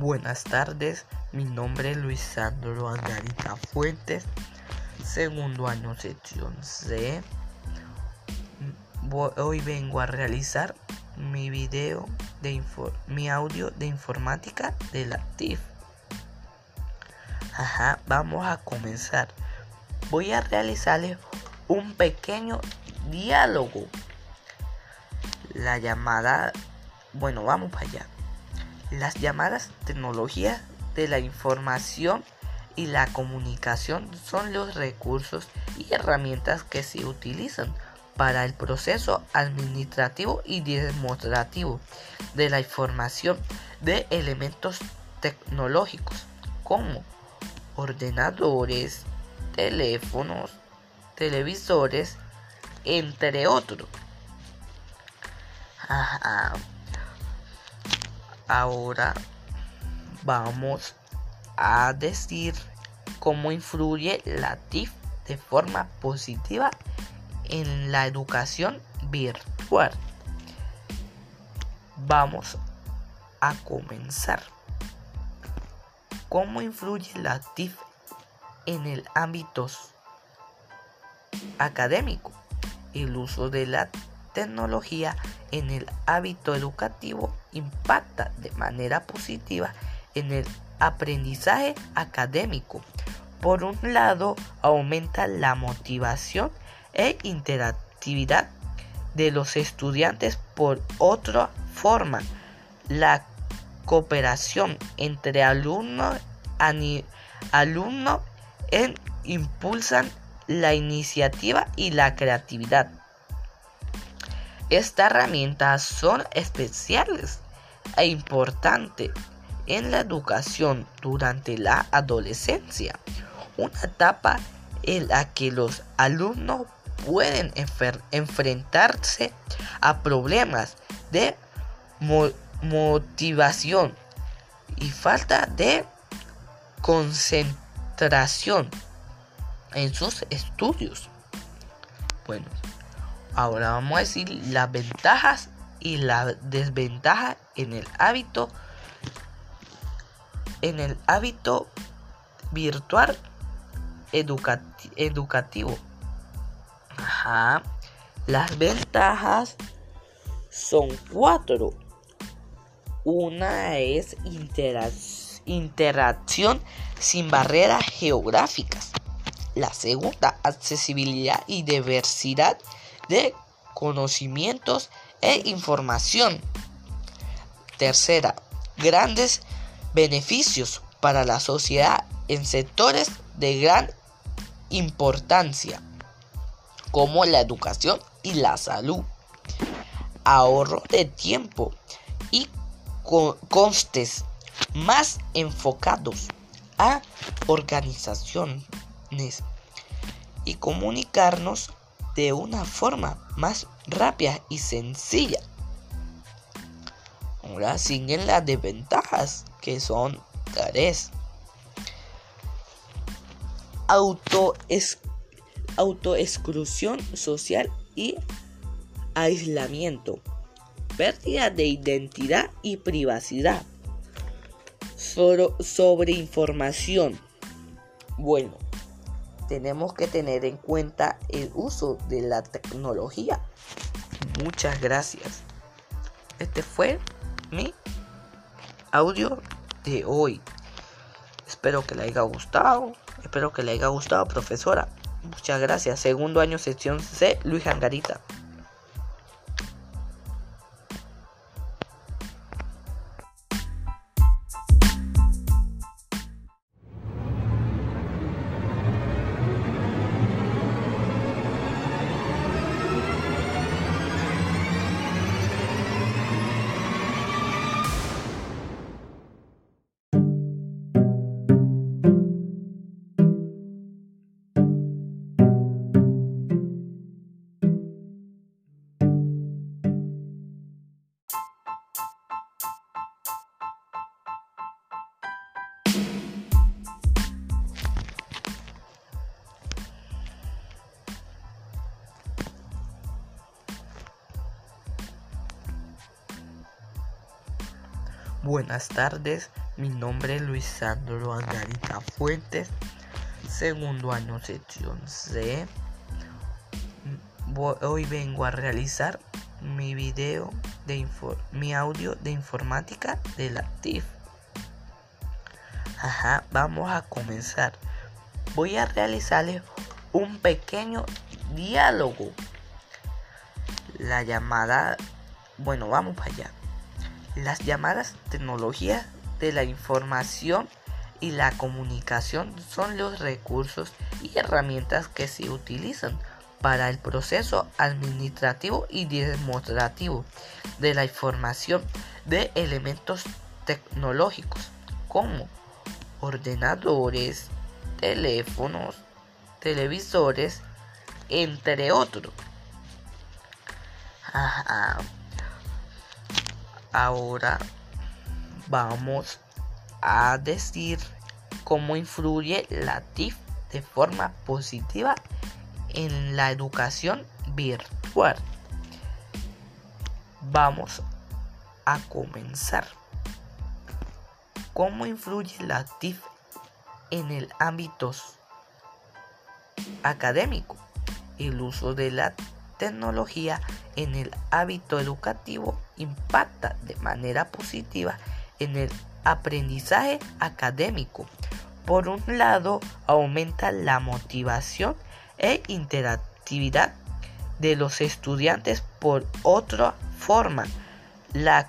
Buenas tardes, mi nombre es Luis Sandro Angarita Fuentes, segundo año sección C. Hoy vengo a realizar mi video de mi audio de informática de la TIF. Ajá, vamos a comenzar. Voy a realizarles un pequeño diálogo. La llamada, bueno, vamos para allá. Las llamadas tecnologías de la información y la comunicación son los recursos y herramientas que se utilizan para el proceso administrativo y demostrativo de la información de elementos tecnológicos como ordenadores, teléfonos, televisores, entre otros. Ahora vamos a decir cómo influye la TIF de forma positiva en la educación virtual. Vamos a comenzar. ¿Cómo influye la TIF en el ámbito académico? El uso de la tecnología en el hábito educativo impacta de manera positiva en el aprendizaje académico. Por un lado, aumenta la motivación e interactividad de los estudiantes. Por otra forma, la cooperación entre alumnos alumno impulsan la iniciativa y la creatividad. Estas herramientas son especiales e importantes en la educación durante la adolescencia, una etapa en la que los alumnos pueden enfrentarse a problemas de motivación y falta de concentración en sus estudios. Bueno, Ahora vamos a decir las ventajas y las desventajas en el hábito en el hábito virtual educativo. Ajá. Las ventajas son cuatro. Una es interacción sin barreras geográficas. La segunda, accesibilidad y diversidad de conocimientos e información. Tercera, grandes beneficios para la sociedad en sectores de gran importancia, como la educación y la salud. Ahorro de tiempo y costes más enfocados a organizaciones y comunicarnos de una forma más rápida y sencilla. Ahora siguen las desventajas, que son tres. Auto autoexclusión social y aislamiento. Pérdida de identidad y privacidad. sobre información. Bueno, tenemos que tener en cuenta el uso de la tecnología. Muchas gracias. Este fue mi audio de hoy. Espero que le haya gustado. Espero que le haya gustado, profesora. Muchas gracias. Segundo año, sección C, Luis Angarita. Buenas tardes, Mi nombre es Luis Sandro Angarita Fuentes, segundo año sección C. Hoy vengo a realizar mi video de mi audio de informática de la TIF. Ajá, vamos a comenzar. Voy a realizarles un pequeño diálogo. La llamada, bueno, vamos para allá. Las llamadas tecnologías de la información y la comunicación son los recursos y herramientas que se utilizan para el proceso administrativo y demostrativo de la información de elementos tecnológicos como ordenadores, teléfonos, televisores, entre otros. Ahora vamos a decir cómo influye la TIF de forma positiva en la educación virtual. Vamos a comenzar. ¿Cómo influye la TIF en el ámbito académico? El uso de la tecnología en el hábito educativo impacta de manera positiva en el aprendizaje académico. Por un lado, aumenta la motivación e interactividad de los estudiantes. Por otra forma, la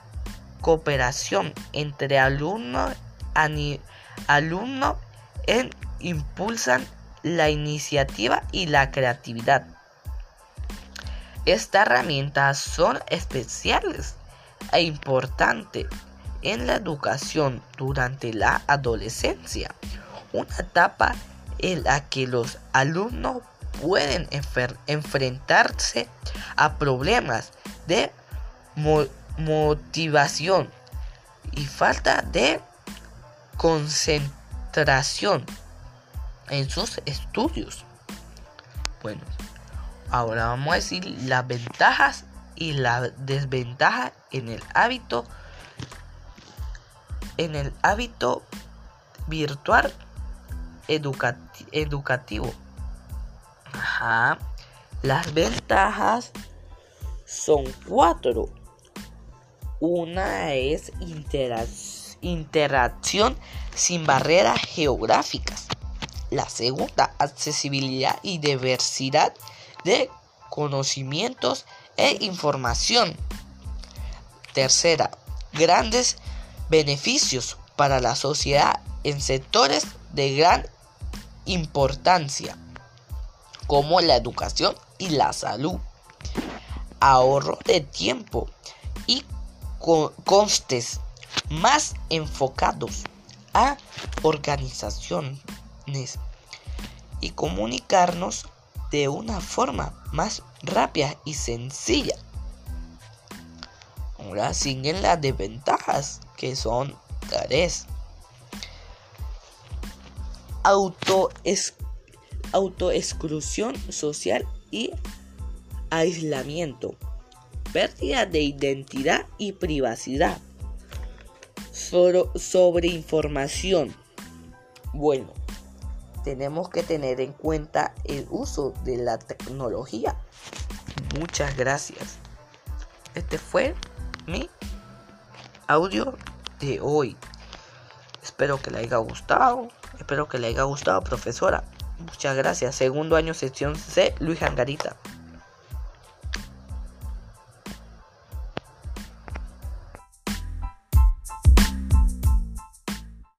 cooperación entre alumnos alumno en, impulsan la iniciativa y la creatividad. Estas herramientas son especiales e importantes en la educación durante la adolescencia, una etapa en la que los alumnos pueden enfrentarse a problemas de motivación y falta de concentración en sus estudios. Bueno, ahora vamos a decir las ventajas y la desventaja en el hábito en el hábito virtual educativo. Ajá. Las ventajas son cuatro. Una es interacción sin barreras geográficas. La segunda, accesibilidad y diversidad de conocimientos e información. Tercera, grandes beneficios para la sociedad en sectores de gran importancia como la educación y la salud, ahorro de tiempo y costes más enfocados a organizaciones y comunicarnos de una forma más rápida y sencilla. Ahora siguen las desventajas que son tres. Auto autoexclusión social y aislamiento, pérdida de identidad y privacidad, sobre información. Bueno, tenemos que tener en cuenta el uso de la tecnología. Muchas gracias. Este fue mi audio de hoy. Espero que le haya gustado. Espero que le haya gustado, profesora. Muchas gracias. Segundo año, sección C, Luis Angarita.